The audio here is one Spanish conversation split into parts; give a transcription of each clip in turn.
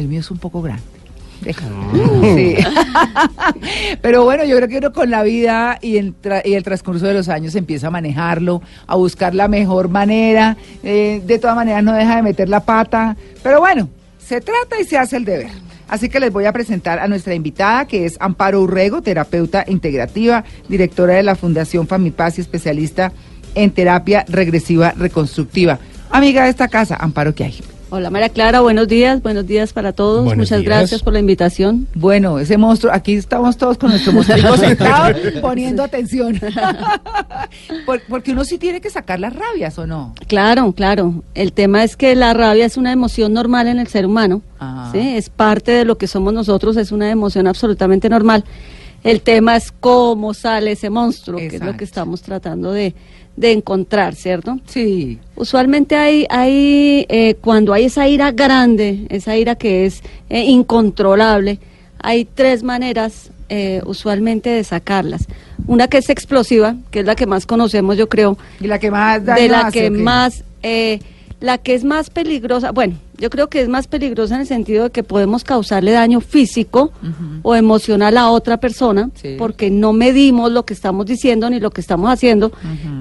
El mío es un poco grande. Sí. Pero bueno, yo creo que uno con la vida y el, tra- y el transcurso de los años empieza a manejarlo, a buscar la mejor manera. eh, de todas maneras, no deja de meter la pata. Pero bueno, se trata y se hace el deber. Así que les voy a presentar a nuestra invitada, que es Amparo Urrego, terapeuta integrativa, directora de la Fundación Famipaz y especialista en terapia regresiva reconstructiva. Amiga de esta casa, Amparo, ¿qué hay? Hola María Clara, buenos días, buenos días para todos. Buenos Muchas días. gracias por la invitación. Bueno, ese monstruo, aquí estamos todos con nuestro monstruo sentado poniendo atención. Por- porque uno sí tiene que sacar las rabias, ¿o no? Claro, claro. El tema es que la rabia es una emoción normal en el ser humano. Ajá. ¿sí? Es parte de lo que somos nosotros, es una emoción absolutamente normal. El tema es cómo sale ese monstruo, que es lo que estamos tratando de, de encontrar, ¿cierto? Sí. Usualmente hay, hay eh, cuando hay esa ira grande, esa ira que es eh, incontrolable, hay tres maneras eh, usualmente de sacarlas. Una que es explosiva, que es la que más conocemos, yo creo, Y la que más daño de la hace, que más, eh, la que es más peligrosa, bueno, yo creo que es más peligrosa en el sentido de que podemos causarle daño físico o emocional a otra persona, Sí. porque no medimos lo que estamos diciendo ni lo que estamos haciendo,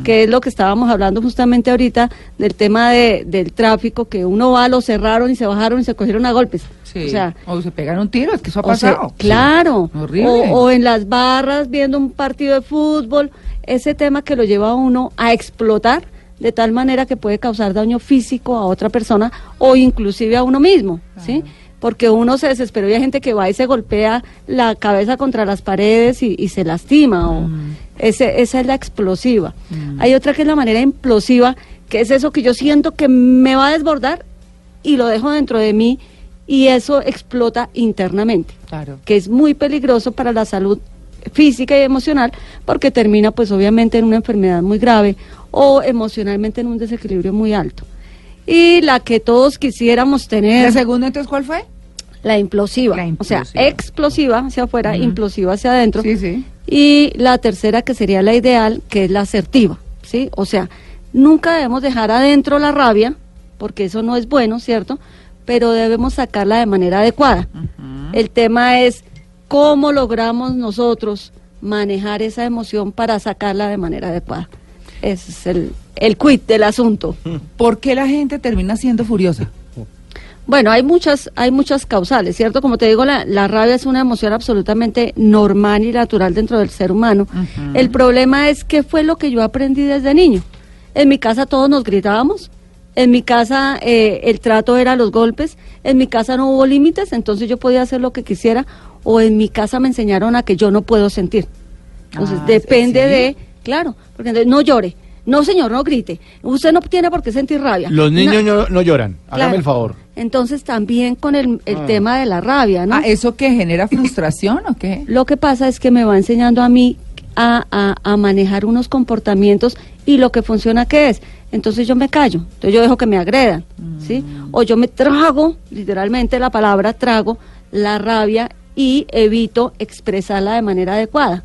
que es lo que estábamos hablando justamente ahorita del tema de, del tráfico, que uno va, lo cerraron y se bajaron y se cogieron a golpes. Sí. O sea, o se pegan un tiro, es que eso ha sea, pasado. claro. Sí. Horrible. O, o en las barras viendo un partido de fútbol, ese tema que lo lleva a uno a explotar de tal manera que puede causar daño físico a otra persona o inclusive a uno mismo, ¿sí? Porque uno se desesperó y hay gente que va y se golpea la cabeza contra las paredes y, y se lastima. O Mm. ese, esa es la explosiva. Hay otra que es la manera implosiva, que es eso que yo siento que me va a desbordar y lo dejo dentro de mí y eso explota internamente Claro. que es muy peligroso para la salud física y emocional porque termina pues obviamente en una enfermedad muy grave o emocionalmente en un desequilibrio muy alto. Y la que todos quisiéramos ¿La tener, segunda entonces cuál fue? la implosiva, La o sea, explosiva hacia afuera, implosiva hacia adentro. Sí, sí. Y la tercera que sería la ideal, que es la asertiva, ¿sí? O sea, nunca debemos dejar adentro la rabia, porque eso no es bueno, ¿cierto? Pero debemos sacarla de manera adecuada. El tema es cómo logramos nosotros manejar esa emoción para sacarla de manera adecuada. Ese es el, el quid del asunto. ¿Por qué la gente termina siendo furiosa? Bueno, hay muchas, hay muchas causales, ¿cierto? Como te digo, la, la rabia es una emoción absolutamente normal y natural dentro del ser humano. El problema es qué fue lo que yo aprendí desde niño. En mi casa todos nos gritábamos, en mi casa eh, el trato era los golpes, en mi casa no hubo límites, entonces yo podía hacer lo que quisiera, o en mi casa me enseñaron a que yo no puedo sentir. Entonces Ah, depende ¿sí? de, claro, porque entonces, no llore, no señor, no grite, usted no tiene por qué sentir rabia. Los niños No- no, no lloran. Hágame Claro. el favor. entonces también con el, el tema de la rabia, ¿no? Ah, ¿Eso que genera frustración o qué? Lo que pasa es que me va enseñando a mí a, a- a manejar unos comportamientos y lo que funciona qué es. Entonces yo me callo, entonces yo dejo que me agredan, ¿sí? O yo me trago, literalmente la palabra trago, la rabia y evito expresarla de manera adecuada.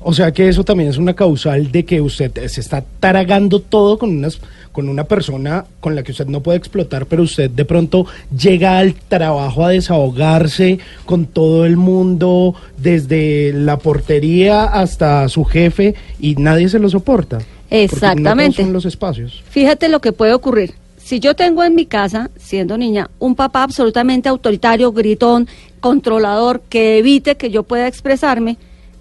O sea que eso también es una causal de que usted se está taragando todo con unas con una persona con la que usted no puede explotar, pero usted de pronto llega al trabajo a desahogarse con todo el mundo, desde la portería hasta su jefe, y nadie se lo soporta. No Exactamente. son los espacios. Fíjate lo que puede ocurrir. Si yo tengo en mi casa, siendo niña, un papá absolutamente autoritario, gritón, controlador, que evite que yo pueda expresarme,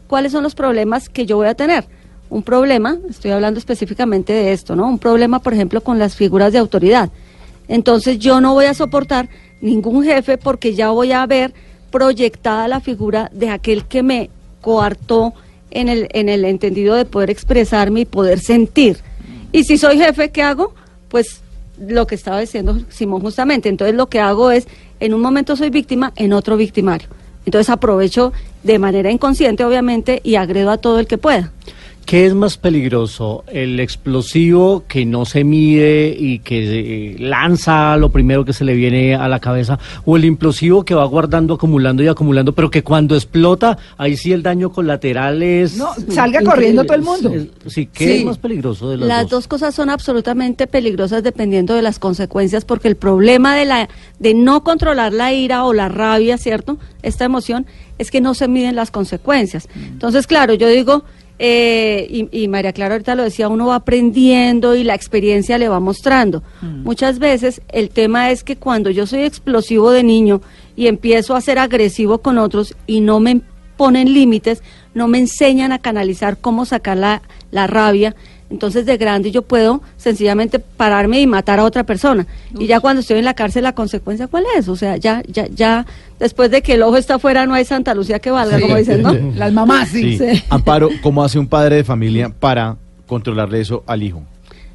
¿cuáles son los problemas que yo voy a tener? Un problema, estoy hablando específicamente de esto, ¿no? Un problema, por ejemplo, con las figuras de autoridad. Entonces yo no voy a soportar ningún jefe porque ya voy a ver proyectada la figura de aquel que me coartó en el, en el entendido de poder expresarme y poder sentir. Y si soy jefe, ¿qué hago? Pues lo que estaba diciendo Simón justamente. Entonces lo que hago es, en un momento soy víctima, en otro victimario. Entonces aprovecho de manera inconsciente, obviamente, y agredo a todo el que pueda. ¿Qué es más peligroso? ¿El explosivo que no se mide y que eh, lanza lo primero que se le viene a la cabeza? ¿O el implosivo que va guardando, acumulando y acumulando, pero que cuando explota, ahí sí el daño colateral es... No, salga corriendo todo el mundo. Es- Sí, ¿qué Sí. es más peligroso de los Las dos? dos cosas son absolutamente peligrosas dependiendo de las consecuencias, porque el problema de la de no controlar la ira o la rabia, ¿cierto? Esta emoción es que no se miden las consecuencias. Entonces, claro, yo digo eh, y, y María Clara ahorita lo decía, uno va aprendiendo y la experiencia le va mostrando. Muchas veces el tema es que cuando yo soy explosivo de niño y empiezo a ser agresivo con otros y no me ponen límites, no me enseñan a canalizar cómo sacar la, la rabia. Entonces de grande yo puedo sencillamente pararme y matar a otra persona. Y ya cuando estoy en la cárcel la consecuencia cuál es? O sea, ya ya ya después de que el ojo está afuera no hay Santa Lucía que valga, como dicen, ¿no? Las mamás, sí. Sí. Sí. Amparo, ¿cómo hace un padre de familia para controlarle eso al hijo?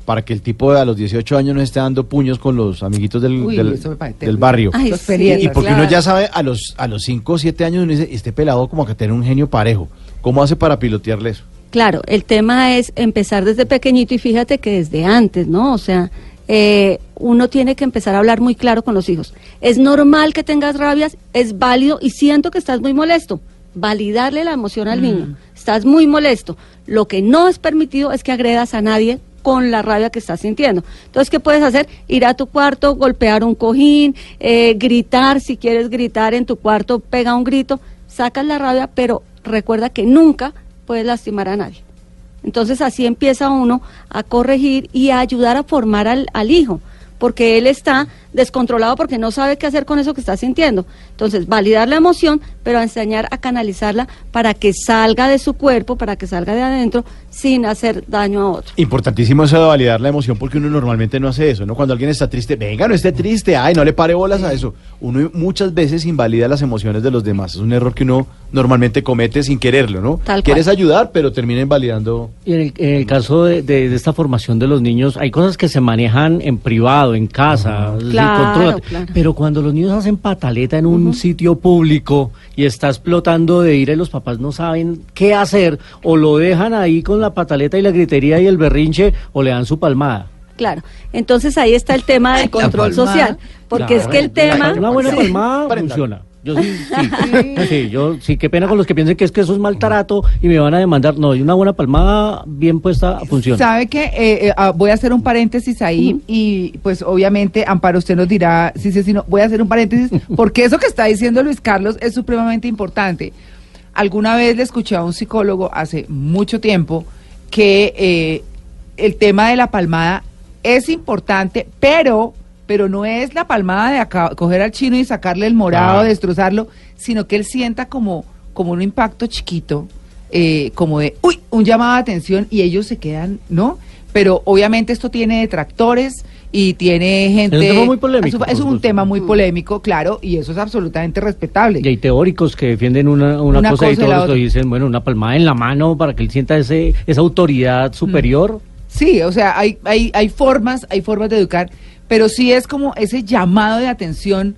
Para que el tipo de a los 18 años no esté dando puños con los amiguitos del, Uy, del, barrio. Ay, y porque uno ya sabe a los a los 5 o 7 años uno dice, este pelado como que tiene un genio parejo. ¿Cómo hace para pilotearle eso? Claro, el tema es empezar desde pequeñito y fíjate que desde antes, ¿no? O sea, eh, uno tiene que empezar a hablar muy claro con los hijos. Es normal que tengas rabias, es válido y siento que estás muy molesto. Validarle la emoción al niño. Estás muy molesto. Lo que no es permitido es que agredas a nadie con la rabia que estás sintiendo. Entonces, ¿qué puedes hacer? Ir a tu cuarto, golpear un cojín, eh, gritar, si quieres gritar en tu cuarto, pega un grito, sacas la rabia, pero recuerda que nunca puedes lastimar a nadie. Entonces así empieza uno a corregir y a ayudar a formar al, al hijo, porque él está descontrolado porque no sabe qué hacer con eso que está sintiendo. Entonces, validar la emoción, pero enseñar a canalizarla para que salga de su cuerpo, para que salga de adentro, sin hacer daño a otro. Importantísimo eso de validar la emoción porque uno normalmente no hace eso, ¿no? Cuando alguien está triste, venga, no esté triste, ay, no le pare bolas a eso. Uno muchas veces invalida las emociones de los demás. Es un error que uno normalmente comete sin quererlo, ¿no? Tal cual. Quieres ayudar, pero termina invalidando. Y en el, en el caso de, de- de esta formación de los niños, hay cosas que se manejan en privado, en casa, Claro, claro. pero cuando los niños hacen pataleta en un sitio público y está explotando de ira y los papás no saben qué hacer, o lo dejan ahí con la pataleta y la gritería y el berrinche, o le dan su palmada. Claro. Entonces ahí está el tema del control social, porque es que el Claro, tema... Una buena Sí. palmada funciona. Yo sí, sí, sí, yo sí, qué pena con los que piensen que es que eso es maltrato y me van a demandar. No, y una buena palmada bien puesta funciona. ¿Sabe que voy a hacer un paréntesis ahí y pues obviamente, Amparo, usted nos dirá, sí, sí, sí, no, voy a hacer un paréntesis porque eso que está diciendo Luis Carlos es supremamente importante. Alguna vez le escuché a un psicólogo hace mucho tiempo que eh, el tema de la palmada es importante, pero pero no es la palmada de acá, coger al chino y sacarle el morado, Ah. destrozarlo, sino que él sienta como, como un impacto chiquito, eh, como de, uy, un llamado de atención y ellos se quedan, ¿no? Pero obviamente esto tiene detractores y tiene gente... Es un tema muy polémico, Es un- Es tema muy polémico, claro, y eso es absolutamente respetable. Y hay teóricos que defienden una, una, Una cosa, y cosa y teóricos dicen, bueno, una palmada en la mano para que él sienta ese, esa autoridad superior. Sí, o sea, hay, hay, hay formas, hay formas de educar, pero sí es como ese llamado de atención,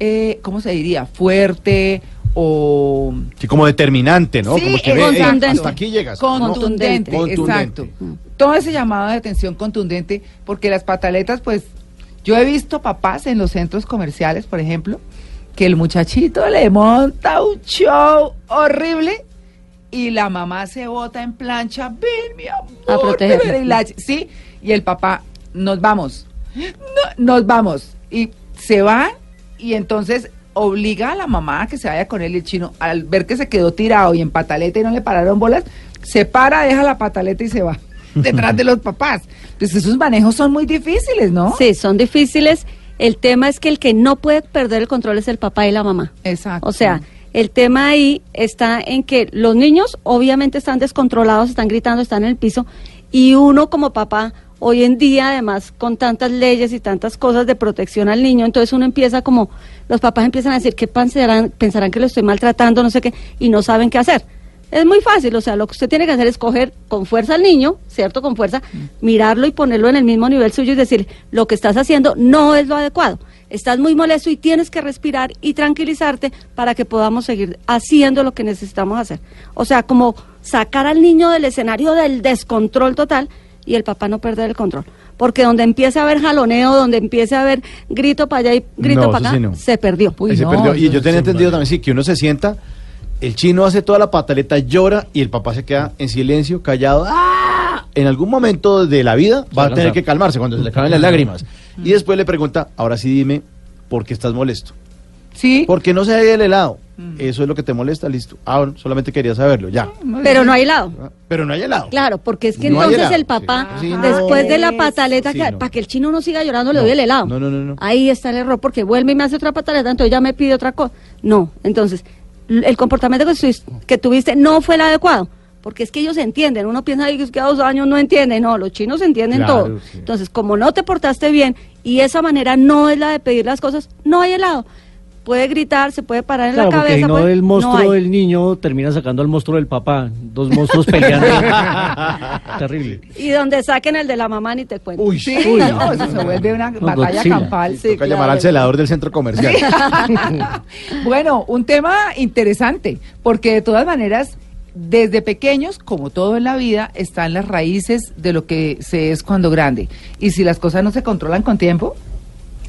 eh, ¿cómo se diría? Fuerte o... Sí, como determinante, ¿no? Sí, como que es ve, "Ey, contundente. hasta aquí llegas. ¿no? Contundente, Contundente. exacto. Todo ese llamado de atención contundente, porque las pataletas, pues, yo he visto papás en los centros comerciales, por ejemplo, que el muchachito le monta un show horrible y la mamá se bota en plancha, ven mi amor, A protegerla. ven", y la- sí, y el papá, nos vamos, no, nos vamos, y se va, y entonces obliga a la mamá a que se vaya con él y el chino, al ver que se quedó tirado y en pataleta y no le pararon bolas, se para, deja la pataleta y se va detrás de los papás. Pues esos manejos son muy difíciles, ¿no? Sí, son difíciles. El tema es que el que no puede perder el control es el papá y la mamá. Exacto. O sea, el tema ahí está en que los niños obviamente están descontrolados, están gritando, están en el piso, y uno como papá, hoy en día además con tantas leyes y tantas cosas de protección al niño, entonces uno empieza como, los papás empiezan a decir, ¿qué pensarán, pensarán que lo estoy maltratando, no sé qué, y no saben qué hacer. Es muy fácil, o sea, lo que usted tiene que hacer es coger con fuerza al niño, ¿cierto? Con fuerza, mirarlo y ponerlo en el mismo nivel suyo y decir, lo que estás haciendo no es lo adecuado. Estás muy molesto y tienes que respirar y tranquilizarte para que podamos seguir haciendo lo que necesitamos hacer. O sea, como sacar al niño del escenario del descontrol total y el papá no perder el control. Porque donde empiece a haber jaloneo, donde empiece a haber grito para allá y grito No, para acá, sí no. se perdió. Uy, se perdió. Y yo tenía sí, entendido también, sí, que uno se sienta, el chino hace toda la pataleta, llora y el papá se queda en silencio, callado. ¡Ah! En algún momento de la vida va a tener que calmarse cuando se le caen las lágrimas. Y después le pregunta, ahora sí dime, ¿por qué estás molesto? Sí. ¿Por qué no se ve el helado? Eso es lo que te molesta, listo. Ah, bueno, solamente quería saberlo, ya. Pero no hay lado. Ah, Pero no hay helado. Claro, porque es que No entonces helado. el papá, Sí. Sí, no. después de la pataleta, Sí, que- no. para que el chino no siga llorando, le No. doy el helado. No, no, no, no. Ahí está el error, porque vuelve y me hace otra pataleta, entonces ya me pide otra cosa. No, entonces, el comportamiento que, tuviste- que tuviste no fue el adecuado. Porque es que ellos entienden, uno piensa "Ay, es que a dos años no entienden, no, los chinos entienden Claro, todo. sí. Entonces, como no te portaste bien y esa manera no es la de pedir las cosas, no hay helado. Puede gritar, se puede parar en Claro, la porque cabeza. si no puede- el monstruo no del niño termina sacando al monstruo del papá. Dos monstruos peleando. Terrible. Y donde saquen el de la mamá ni te cuento. Uy, Sí, Uy, no, no. eso se vuelve una No, batalla Godzilla. campal. Sí, Toca llamar claro. al celador del centro comercial. Bueno, un tema interesante, porque de todas maneras, desde pequeños, como todo en la vida, están las raíces de lo que se es cuando grande. Y si las cosas no se controlan con tiempo,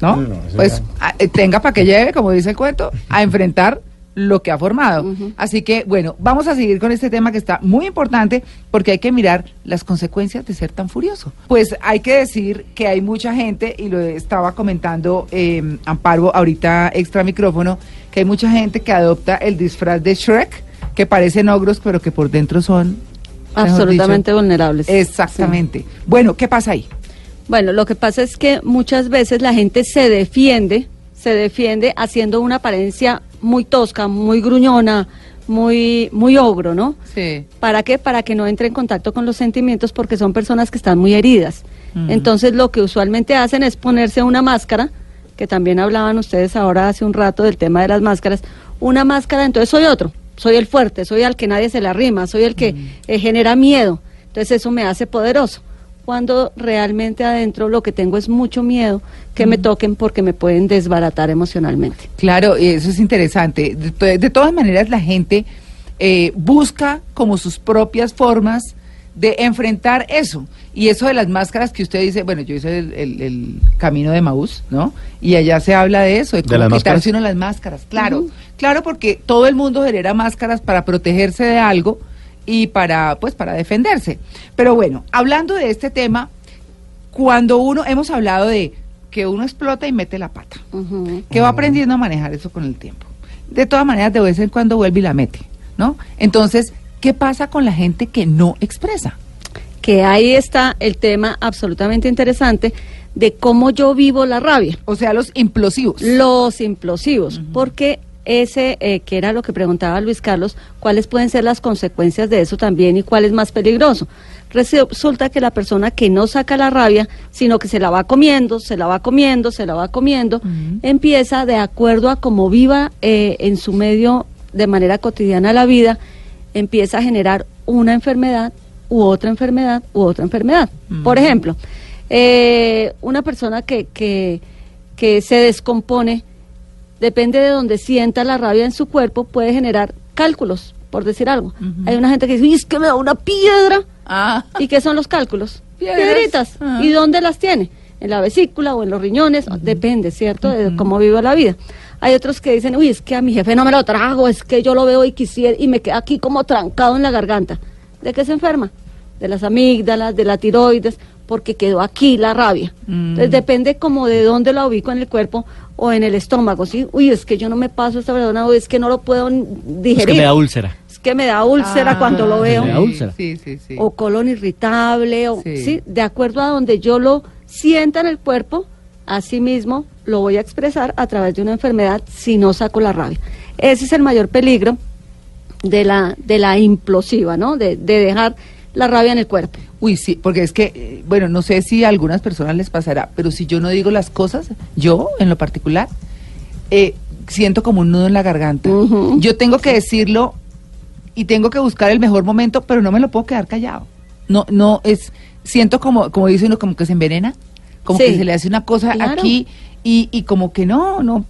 ¿no? No, no, eso pues a- eh, tenga para que lleve, como dice el cuento, a enfrentar lo que ha formado. Así que, bueno, vamos a seguir con este tema que está muy importante porque hay que mirar las consecuencias de ser tan furioso. Pues hay que decir que hay mucha gente, y lo estaba comentando eh, Amparo ahorita extra micrófono, que hay mucha gente que adopta el disfraz de Shrek, que parecen ogros, pero que por dentro son... Absolutamente dicho, vulnerables. Exactamente. Bueno, ¿qué pasa ahí? Bueno, lo que pasa es que muchas veces la gente se defiende, se defiende haciendo una apariencia muy tosca, muy gruñona, muy, muy ogro, ¿no? Sí. ¿Para qué? Para que no entre en contacto con los sentimientos porque son personas que están muy heridas. Entonces lo que usualmente hacen es ponerse una máscara, que también hablaban ustedes ahora hace un rato del tema de las máscaras, una máscara, entonces soy otro, soy el fuerte, soy al que nadie se le arrima, soy el que eh, genera miedo. Entonces eso me hace poderoso. Cuando realmente adentro lo que tengo es mucho miedo que me toquen porque me pueden desbaratar emocionalmente. Claro, y eso es interesante. De, to- de todas maneras, la gente eh, busca como sus propias formas de enfrentar eso. Y eso de las máscaras que usted dice, bueno, yo hice el, el- el camino de Maús, ¿no? Y allá se habla de eso, de cómo las quitarse máscaras? uno las máscaras. Claro, claro, porque todo el mundo genera máscaras para protegerse de algo y para, pues, para defenderse. Pero bueno, hablando de este tema, cuando uno, hemos hablado de que uno explota y mete la pata que va aprendiendo a manejar eso con el tiempo. De todas maneras, de vez en cuando vuelve y la mete, ¿no? Entonces, ¿qué pasa con la gente que no expresa? que ahí está el tema absolutamente interesante de cómo yo vivo la rabia, O sea, los implosivos. los implosivos, porque ese eh, que era lo que preguntaba Luis Carlos, cuáles pueden ser las consecuencias de eso también y cuál es más peligroso. Resulta que la persona que no saca la rabia, sino que se la va comiendo, se la va comiendo, se la va comiendo, empieza de acuerdo a cómo viva eh, en su medio de manera cotidiana la vida, empieza a generar una enfermedad u otra enfermedad u otra enfermedad. Por ejemplo, eh, una persona que, que, que se descompone, depende de donde sienta la rabia en su cuerpo, puede generar cálculos, por decir algo. Hay una gente que dice, "Uy, es que me da una piedra. Ah, ¿Y qué son los cálculos? Piedras. Piedritas. Ah. ¿Y dónde las tiene? ¿En la vesícula o en los riñones? Depende, ¿cierto? De cómo vivo la vida. Hay otros que dicen, uy, es que a mi jefe no me lo trago, es que yo lo veo y quisiera, y me queda aquí como trancado en la garganta. ¿De qué se enferma? De las amígdalas, de la tiroides, porque quedó aquí la rabia. Entonces depende como de dónde la ubico en el cuerpo o en el estómago, ¿sí? Uy, es que yo no me paso esta verdad, o es que no lo puedo digerir. Es que me da úlcera. Es que me da úlcera Ah, cuando lo veo Me da úlcera. Sí, sí, sí. o colon irritable, o, Sí. sí. de acuerdo a donde yo lo sienta en el cuerpo, así mismo lo voy a expresar a través de una enfermedad si no saco la rabia. Ese es el mayor peligro de la, de la implosiva, ¿no? De, de dejar la rabia en el cuerpo. Uy, sí, porque es que, eh, bueno, no sé si a algunas personas les pasará, pero si yo no digo las cosas, yo en lo particular, eh, siento como un nudo en la garganta. Yo tengo que decirlo y tengo que buscar el mejor momento, pero no me lo puedo quedar callado. No, no es, siento como, como dice uno, como que se envenena, como Sí. que se le hace una cosa Claro. aquí y, y como que no, no,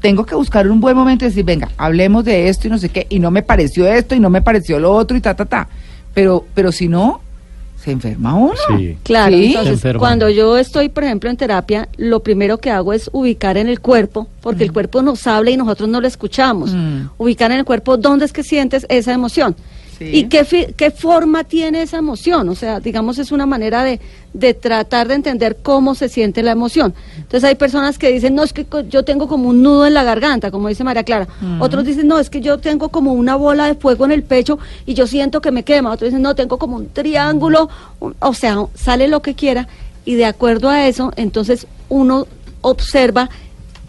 tengo que buscar un buen momento y decir, venga, hablemos de esto y no sé qué, y no me pareció esto y no me pareció lo otro y ta, ta, ta. Pero, pero si no, se enferma uno. Sí. Claro, Sí. Entonces cuando yo estoy, por ejemplo, en terapia, lo primero que hago es ubicar en el cuerpo, porque el cuerpo nos habla y nosotros no lo escuchamos. Mm. Ubicar en el cuerpo dónde es que sientes esa emoción. Sí. ¿Y qué, qué forma tiene esa emoción? O sea, digamos, es una manera de, de tratar de entender cómo se siente la emoción. Entonces hay personas que dicen, no, es que yo tengo como un nudo en la garganta, como dice María Clara. Otros dicen, no, es que yo tengo como una bola de fuego en el pecho y yo siento que me quema. Otros dicen, no, tengo como un triángulo. O sea, sale lo que quiera y de acuerdo a eso, entonces uno observa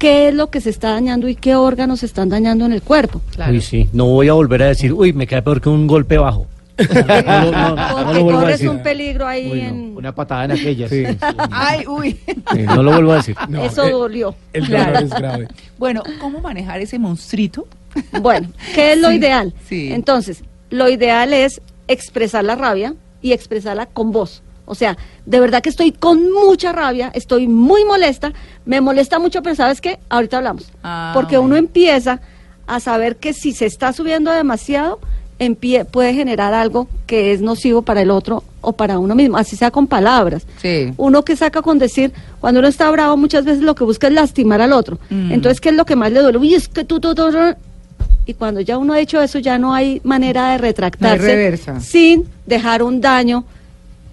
qué es lo que se está dañando y qué órganos se están dañando en el cuerpo. Claro. Uy, sí. No voy a volver a decir, uy, me queda peor que un golpe bajo. No, no, no, no Porque corres un peligro ahí Uy, no. en... Una patada en aquellas. Sí, sí. Ay, uy. Sí, no lo vuelvo a decir. No, Eso eh, dolió. El Claro. dolor es grave. Bueno, ¿cómo manejar ese monstruito? Bueno, ¿qué es lo Sí, ideal? sí. Entonces, lo ideal es expresar la rabia y expresarla con voz. O sea, de verdad que estoy con mucha rabia, estoy muy molesta, me molesta mucho, pero ¿sabes qué? Ahorita hablamos. Ah, Porque uno empieza a saber que si se está subiendo demasiado, empie- puede generar algo que es nocivo para el otro o para uno mismo, así sea con palabras. Sí. Uno que saca con decir, cuando uno está bravo, muchas veces lo que busca es lastimar al otro. Mm. Entonces, ¿qué es lo que más le duele? Uy, es que tú, tú, tú, tú. Y cuando ya uno ha hecho eso, ya no hay manera de retractarse reversa. sin dejar un daño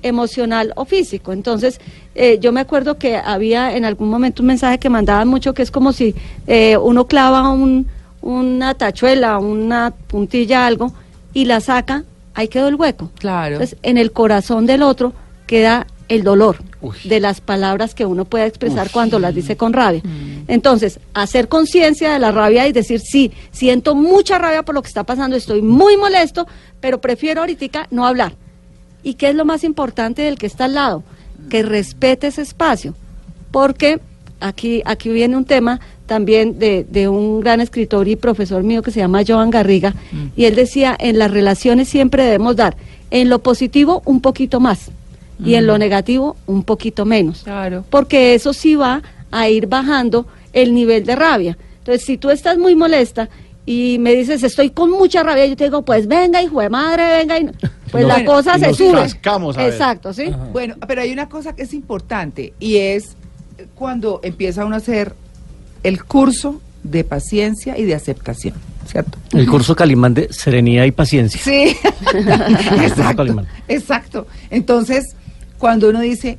emocional o físico. Entonces, eh, yo me acuerdo que había en algún momento un mensaje que mandaban mucho que es como si eh, uno clava un, una tachuela, una puntilla, algo, y la saca, ahí quedó el hueco. Claro. Entonces, en el corazón del otro queda el dolor de las palabras que uno puede expresar cuando las dice con rabia. Entonces, hacer conciencia de la rabia y decir, sí, siento mucha rabia por lo que está pasando, estoy muy molesto, pero prefiero ahorita no hablar. ¿Y qué es lo más importante del que está al lado? Que respete ese espacio. Porque aquí, aquí viene un tema también de, de un gran escritor y profesor mío que se llama Joan Garriga, y él decía, en las relaciones siempre debemos dar, en lo positivo un poquito más, y en lo negativo un poquito menos Claro. porque eso sí va a ir bajando el nivel de rabia. Entonces, si tú estás muy molesta y me dices, estoy con mucha rabia, yo te digo, pues venga, hijo de madre, venga, y pues No, la bueno, cosa y se nos sube. cascamos, a ver. Exacto, ¿sí? Bueno, pero hay una cosa que es importante y es cuando empieza uno a hacer el curso de paciencia y de aceptación, ¿cierto? El curso Calimán de Serenidad y Paciencia. Sí, exacto. Entonces, cuando uno dice,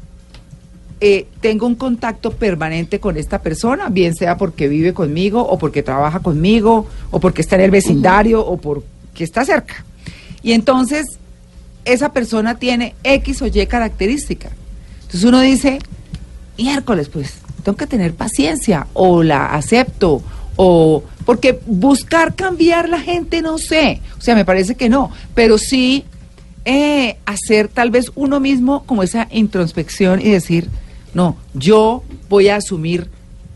eh, tengo un contacto permanente con esta persona, bien sea porque vive conmigo o porque trabaja conmigo o porque está en el vecindario o porque está cerca. Y entonces, esa persona tiene X o Y característica. Entonces uno dice, miércoles, pues, tengo que tener paciencia o la acepto o porque buscar cambiar la gente no sé, o sea, me parece que no, pero sí eh, hacer tal vez uno mismo como esa introspección y decir, no, yo voy a asumir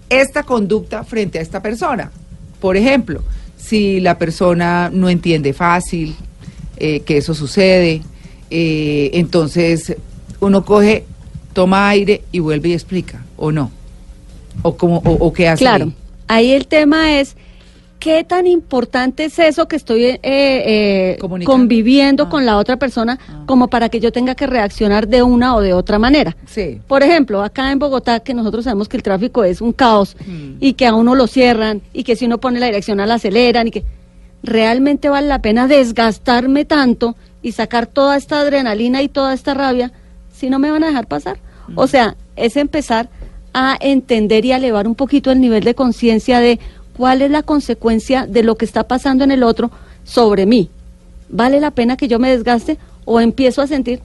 esta conducta frente a esta persona. Por ejemplo, si la persona no entiende fácil eh, que eso sucede, eh, entonces uno coge, toma aire y vuelve y explica, o no, o como, o, o qué hace. Claro, ahí. ahí el tema es qué tan importante es eso que estoy eh, eh, conviviendo Ah. con la otra persona como para que yo tenga que reaccionar de una o de otra manera. Sí. Por ejemplo, acá en Bogotá, que nosotros sabemos que el tráfico es un caos Mm. y que a uno lo cierran y que si uno pone la dirección la aceleran y que realmente vale la pena desgastarme tanto y sacar toda esta adrenalina y toda esta rabia si no me van a dejar pasar. O sea, es empezar a entender y a elevar un poquito el nivel de conciencia de cuál es la consecuencia de lo que está pasando en el otro sobre mí. ¿Vale la pena que yo me desgaste o empiezo a sentir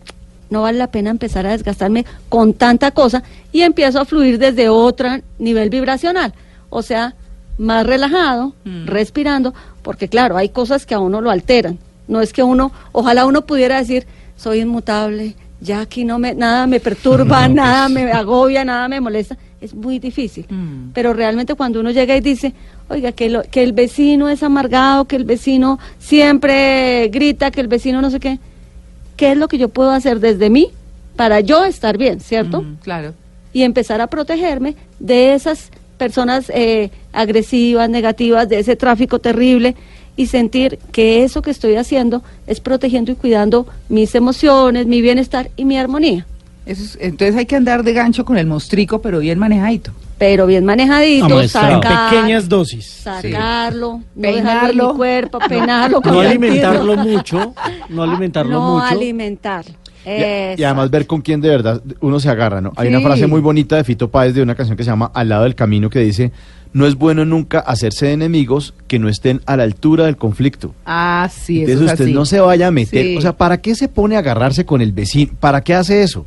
no vale la pena empezar a desgastarme con tanta cosa y empiezo a fluir desde otro nivel vibracional? O sea, más relajado, respirando, porque claro, hay cosas que a uno lo alteran. No es que uno, ojalá uno pudiera decir, soy inmutable, ya aquí no me, nada me perturba, nada me agobia, nada me molesta. Es muy difícil. Mm. Pero realmente cuando uno llega y dice, oiga, que, lo- que el vecino es amargado, que el vecino siempre grita, que el vecino no sé qué, ¿qué es lo que yo puedo hacer desde mí para yo estar bien, ¿cierto? Mm, claro. y empezar a protegerme de esas personas eh, agresivas, negativas, de ese tráfico terrible y sentir que eso que estoy haciendo es protegiendo y cuidando mis emociones, mi bienestar y mi armonía. Eso es- entonces hay que andar de gancho con el mostrico, pero bien manejadito. Pero bien manejadito. En sacar, pequeñas dosis. sacarlo, no Peinarlo. en cuerpo, peinarlo. No alimentarlo mucho, no alimentarlo No mucho. alimentarlo. Y, y además ver con quién de verdad uno se agarra, ¿no? Hay una Sí. frase muy bonita de Fito Páez de una canción que se llama Al lado del camino que dice, no es bueno nunca hacerse de enemigos que no estén a la altura del conflicto. Ah, sí, eso Entonces es usted así. no se vaya a meter, Sí. o sea, ¿para qué se pone a agarrarse con el vecino? ¿Para qué hace eso?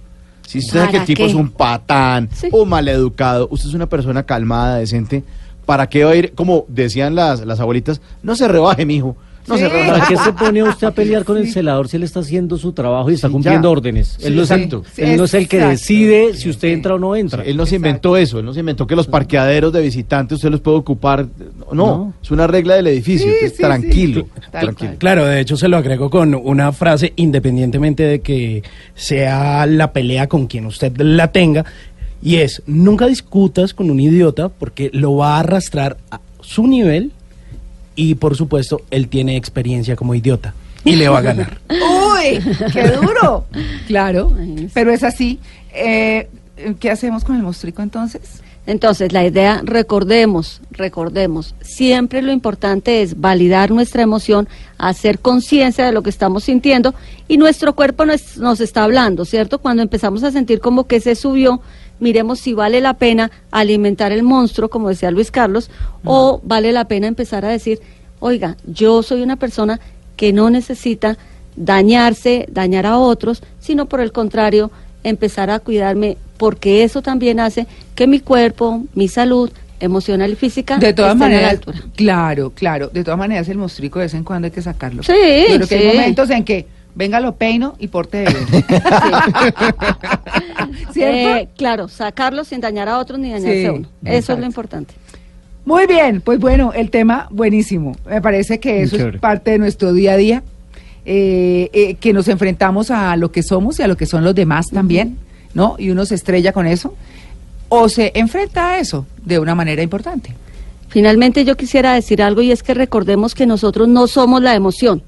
Si usted sabe que el ¿Para tipo qué? es un patán Sí. o maleducado, usted es una persona calmada, decente, ¿para qué va a ir, como decían las, las abuelitas, no se rebaje, mijo, no Sí. se rebaje. ¿Para qué se pone usted a pelear con el celador si él está haciendo su trabajo y está Sí, cumpliendo ya. órdenes? Sí, él no, es, exacto. el, él no es el que Exacto. decide si usted entra o no entra. Él no se inventó eso, él no se inventó que los parqueaderos de visitantes usted los puede ocupar. No, No. es una regla del edificio. Sí, entonces, sí, tranquilo, tranquilo. Claro, de hecho se lo agrego con una frase, independientemente de que sea la pelea con quien usted la tenga, y es, nunca discutas con un idiota porque lo va a arrastrar a su nivel y por supuesto él tiene experiencia como idiota y le va a ganar. ¡Uy! ¡Qué duro! Claro, pero es así. Eh, ¿Qué hacemos con el mostrico entonces? Entonces, la idea, recordemos, recordemos, siempre lo importante es validar nuestra emoción, hacer conciencia de lo que estamos sintiendo y nuestro cuerpo nos, nos está hablando, ¿cierto? Cuando empezamos a sentir como que se subió, miremos si vale la pena alimentar el monstruo, como decía Luis Carlos, o vale la pena empezar a decir, oiga, yo soy una persona que no necesita dañarse, dañar a otros, sino por el contrario, empezar a cuidarme, porque eso también hace que mi cuerpo, mi salud emocional y física De todas estén a la maneras, altura. claro, claro. De todas maneras, el mostrico de vez en cuando hay que sacarlo. Sí, creo que hay momentos en que venga lo peino y porte de bien. Eh, claro, sacarlo sin dañar a otros ni dañarse Sí, a uno. Eso es lo importante. Muy bien, pues bueno, el tema buenísimo. Me parece que eso es parte de nuestro día a día, eh, eh, que nos enfrentamos a lo que somos y a lo que son los demás también, ¿no? Y uno se estrella con eso, o se enfrenta a eso de una manera importante. Finalmente yo quisiera decir algo y es que recordemos que nosotros no somos la emoción.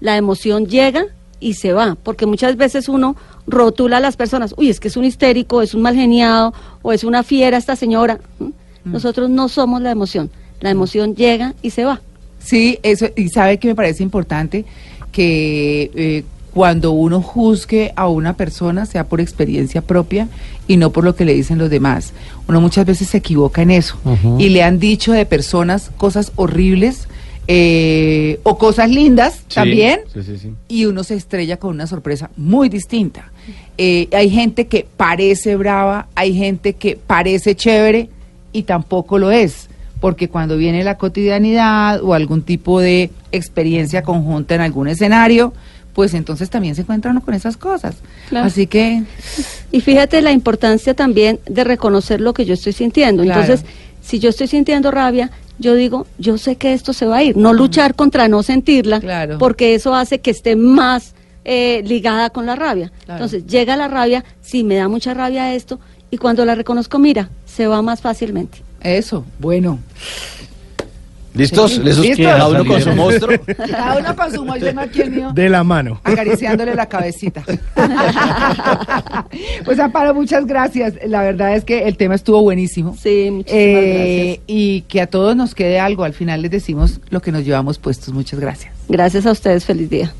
La emoción llega y se va, porque muchas veces uno rotula a las personas, uy, es que es un histérico, es un mal geniado o es una fiera esta señora. ¿Mm? Nosotros no somos la emoción. La emoción llega y se va. Sí, eso, y sabe que me parece importante que eh, cuando uno juzgue a una persona sea por experiencia propia y no por lo que le dicen los demás. Uno muchas veces se equivoca en eso y le han dicho de personas cosas horribles eh, o cosas lindas Sí, también Sí, sí, sí. y uno se estrella con una sorpresa muy distinta. Eh, hay gente que parece brava, hay gente que parece chévere y tampoco lo es, porque cuando viene la cotidianidad o algún tipo de experiencia conjunta en algún escenario, pues entonces también se encuentra uno con esas cosas. Claro. Así que Y fíjate la importancia también de reconocer lo que yo estoy sintiendo. Claro. Entonces, si yo estoy sintiendo rabia, yo digo, yo sé que esto se va a ir. No luchar contra no sentirla, Claro. porque eso hace que esté más eh, ligada con la rabia. Claro. Entonces, llega la rabia, sí, me da mucha rabia esto, y cuando la reconozco, mira, se va más fácilmente. eso, bueno. ¿Listos? Sí. ¿Listos? ¿Listos? Cada uno con su monstruo. Cada uno con su mo- yo no aquí el mío. De la mano. acariciándole la cabecita. pues Amparo, muchas gracias. La verdad es que el tema estuvo buenísimo. Sí, muchísimas Eh, gracias. y que a todos nos quede algo. Al final les decimos lo que nos llevamos puestos. Muchas gracias. Gracias a ustedes, feliz día.